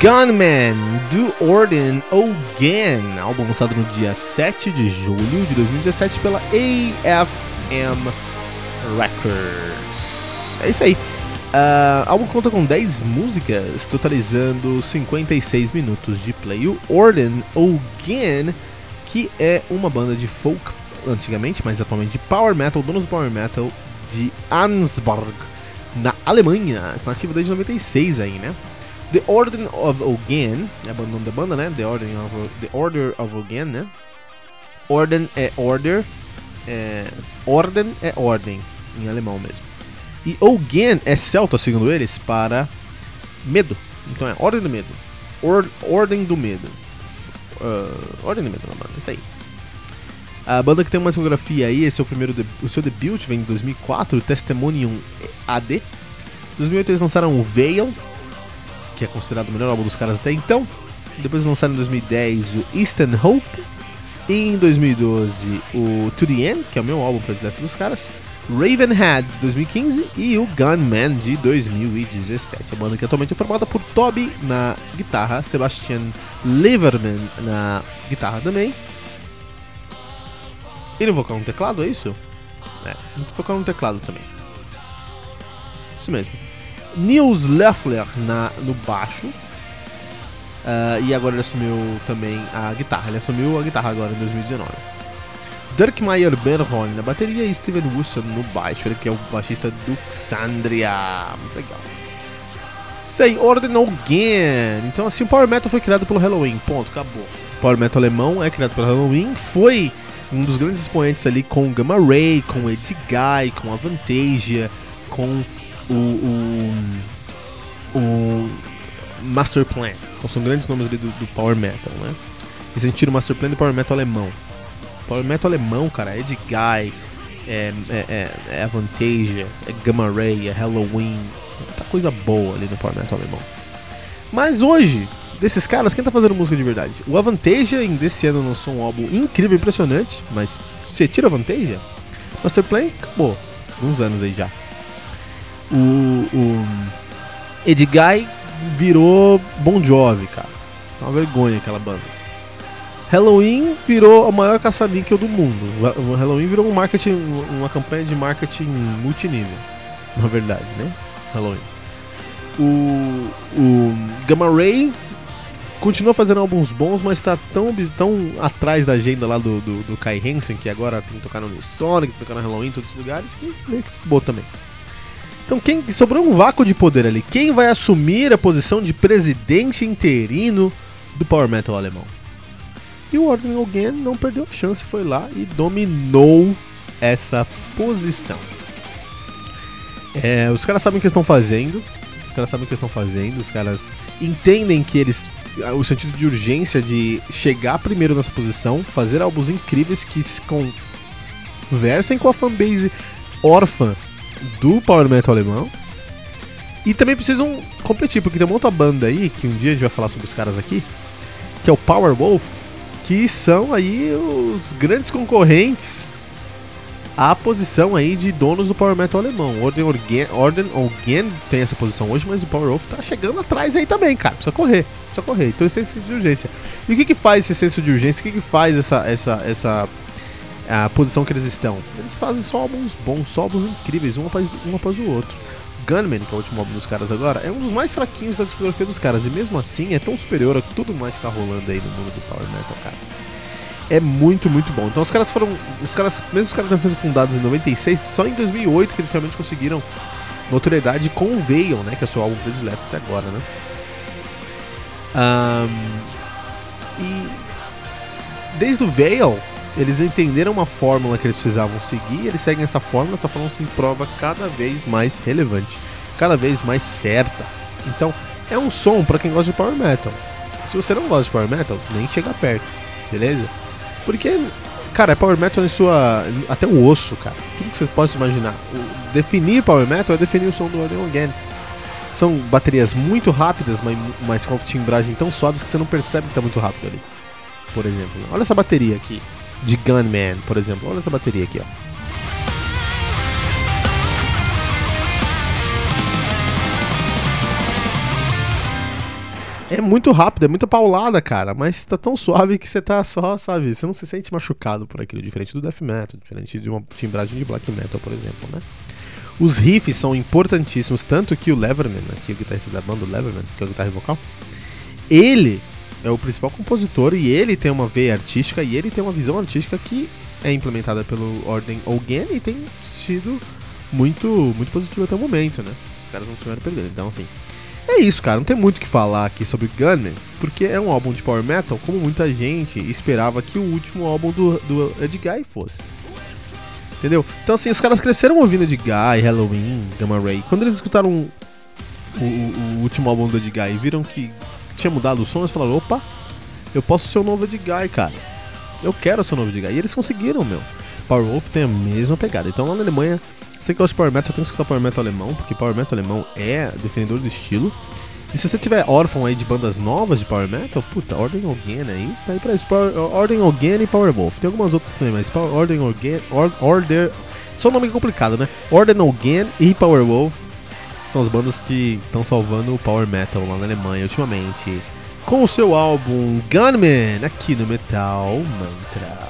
Gunman do Orden Again, álbum lançado no dia 7 de julho de 2017 pela AFM Records. É isso aí. Uh, álbum conta com 10 músicas, totalizando 56 minutos de play. O Orden Again, que é uma banda de folk antigamente, mas atualmente de power metal, donos do power metal de Ansburg, na Alemanha, nativa desde 96 aí, né? The Order of Ogan, é o nome da banda, né? The Order of, The Order of Ogan, né? Orden é order, é, Orden é ordem, em alemão mesmo. E Ogan é celta, segundo eles, para medo. Então é Ordem do Medo. Or, ordem do Medo. Uh, ordem do Medo, não, mano, isso aí. A banda que tem uma discografia aí, esse é o primeiro, o seu debut vem em 2004, Testimonium AD. Em 2008 eles lançaram o Veil, que é considerado o melhor álbum dos caras até então. Depois lançaram em 2010 o Eastern Hope. Em 2012 o To The End, que é o meu álbum predileto dos caras. Ravenhead de 2015 e o Gunman de 2017. A banda que atualmente é formada por Toby na guitarra, Sebastian Liverman na guitarra também. E no vocal no teclado, é isso? É, no vocal no teclado também. Isso mesmo. Nils Leffler na, no baixo. Uh, e agora ele assumiu também a guitarra. Ele assumiu a guitarra agora em 2019. Dirk Meyer Berhorn na bateria e Steven Wilson no baixo. Ele que é o baixista do Xandria. Muito legal. Sei, Orden Again. Então assim, o Power Metal foi criado pelo Halloween. Ponto, acabou. O Power Metal alemão é criado pelo Halloween. Foi um dos grandes expoentes ali com Gamma Ray, com o Edguy, com a Vantasia, com o, o, o Master Plan. Então são grandes nomes ali do, do Power Metal, né? E se a gente tira o Master Plan do Power Metal alemão. Power Metal alemão, cara, é de Guy, é, é, é, é Avantasia, é Gamma Ray, é Halloween. Muita coisa boa ali no Power Metal alemão. Mas hoje, desses caras, quem tá fazendo música de verdade? O Avantasia desse ano lançou um álbum incrível, impressionante, mas se tira a Avantasia, Master Plan acabou. Uns anos aí já o, o Edguy virou Bon Jovi, cara. É uma vergonha aquela banda. Halloween virou a maior caça-níquel do mundo. O Halloween virou um marketing, uma campanha de marketing multinível, na verdade, né? Halloween. O, o Gamma Ray continua fazendo álbuns bons, mas tá tão, tão atrás da agenda lá do, do, do Kai Hansen, que agora tem que tocar no Sonic, tem que tocar no Halloween em todos os lugares, que meio que acabou também. Então quem sobrou um vácuo de poder ali. Quem vai assumir a posição de presidente interino do Power Metal alemão? E o Ordem Again não perdeu a chance, foi lá e dominou essa posição. É, os caras sabem o que estão fazendo. Os caras sabem o que estão fazendo. Os caras entendem que eles. O sentido de urgência de chegar primeiro nessa posição, fazer álbuns incríveis que se conversem com a fanbase órfã do Power Metal alemão. E também precisam competir, porque tem uma outra banda aí, que um dia a gente vai falar sobre os caras aqui, que é o Power Wolf, que são aí os grandes concorrentes à posição aí de donos do Power Metal alemão. Orden Organ, Orden Organ tem essa posição hoje, mas o Power Wolf tá chegando atrás aí também, cara. Precisa correr, precisa correr. Então esse senso de urgência. E o que que faz esse senso de urgência? O que que faz essa, essa, essa a posição que eles estão. Eles fazem só álbuns bons, só álbuns incríveis, um após, um após o outro. Gunman, que é o último álbum dos caras agora, é um dos mais fraquinhos da discografia dos caras, e mesmo assim é tão superior a tudo mais que tá rolando aí no mundo do Power Metal, cara. É muito, muito bom. Então os caras foram. Os caras, mesmo os caras sido fundados em 96, só em 2008 que eles realmente conseguiram notoriedade com o Veil, né? Que é o seu álbum predileto até agora, né? Um, e desde o Veil, eles entenderam uma fórmula que eles precisavam seguir, eles seguem essa fórmula, essa fórmula se prova cada vez mais relevante, cada vez mais certa. Então, é um som para quem gosta de power metal. Se você não gosta de power metal, nem chega perto, beleza? Porque, cara, é power metal em sua. até o osso, cara. Tudo que você possa imaginar. O, definir power metal é definir o som do Order Again. São baterias muito rápidas, mas, mas com timbragem tão suaves que você não percebe que tá muito rápido ali. Por exemplo. Olha essa bateria aqui. De Gunman, por exemplo. Olha essa bateria aqui, ó. É muito rápido, é muito paulada, cara, mas tá tão suave que você tá só, sabe? Você não se sente machucado por aquilo, diferente do death metal, diferente de uma timbragem de black metal, por exemplo, né? Os riffs são importantíssimos, tanto que o Leverman, aqui o guitarrista da banda, o Leverman, que é o guitarra vocal, ele é o principal compositor e ele tem uma veia artística e ele tem uma visão artística que é implementada pelo Ordem Ogen e tem sido muito, muito positivo até o momento, né? Os caras não tiveram perdendo. Então, assim, é isso, cara. Não tem muito o que falar aqui sobre Gunman, porque é um álbum de power metal, como muita gente esperava que o último álbum do, do fosse. Entendeu? Então, assim, os caras cresceram ouvindo Ed Halloween, Gamma Ray. Quando eles escutaram o, o, o último álbum do Ed Guy e viram que tinha mudado o som, eles falaram: opa, eu posso ser o novo Ed Guy, cara. Eu quero ser o novo Ed Guy. E eles conseguiram, meu. Power Wolf tem a mesma pegada. Então lá na Alemanha você que gosta de Power Metal, tem que escutar Power Metal alemão, porque Power Metal alemão é defendedor do estilo. E se você tiver órfão aí de bandas novas de Power Metal, puta, Ordem Organ aí, tá aí pra isso. Power, Ordem Organ e Power Wolf. Tem algumas outras também, mas Power, Ordem Or, Order... Só um nome complicado, né? Ordem Organ e Power Wolf são as bandas que estão salvando o Power Metal lá na Alemanha ultimamente. Com o seu álbum Gunman, aqui no Metal Mantra.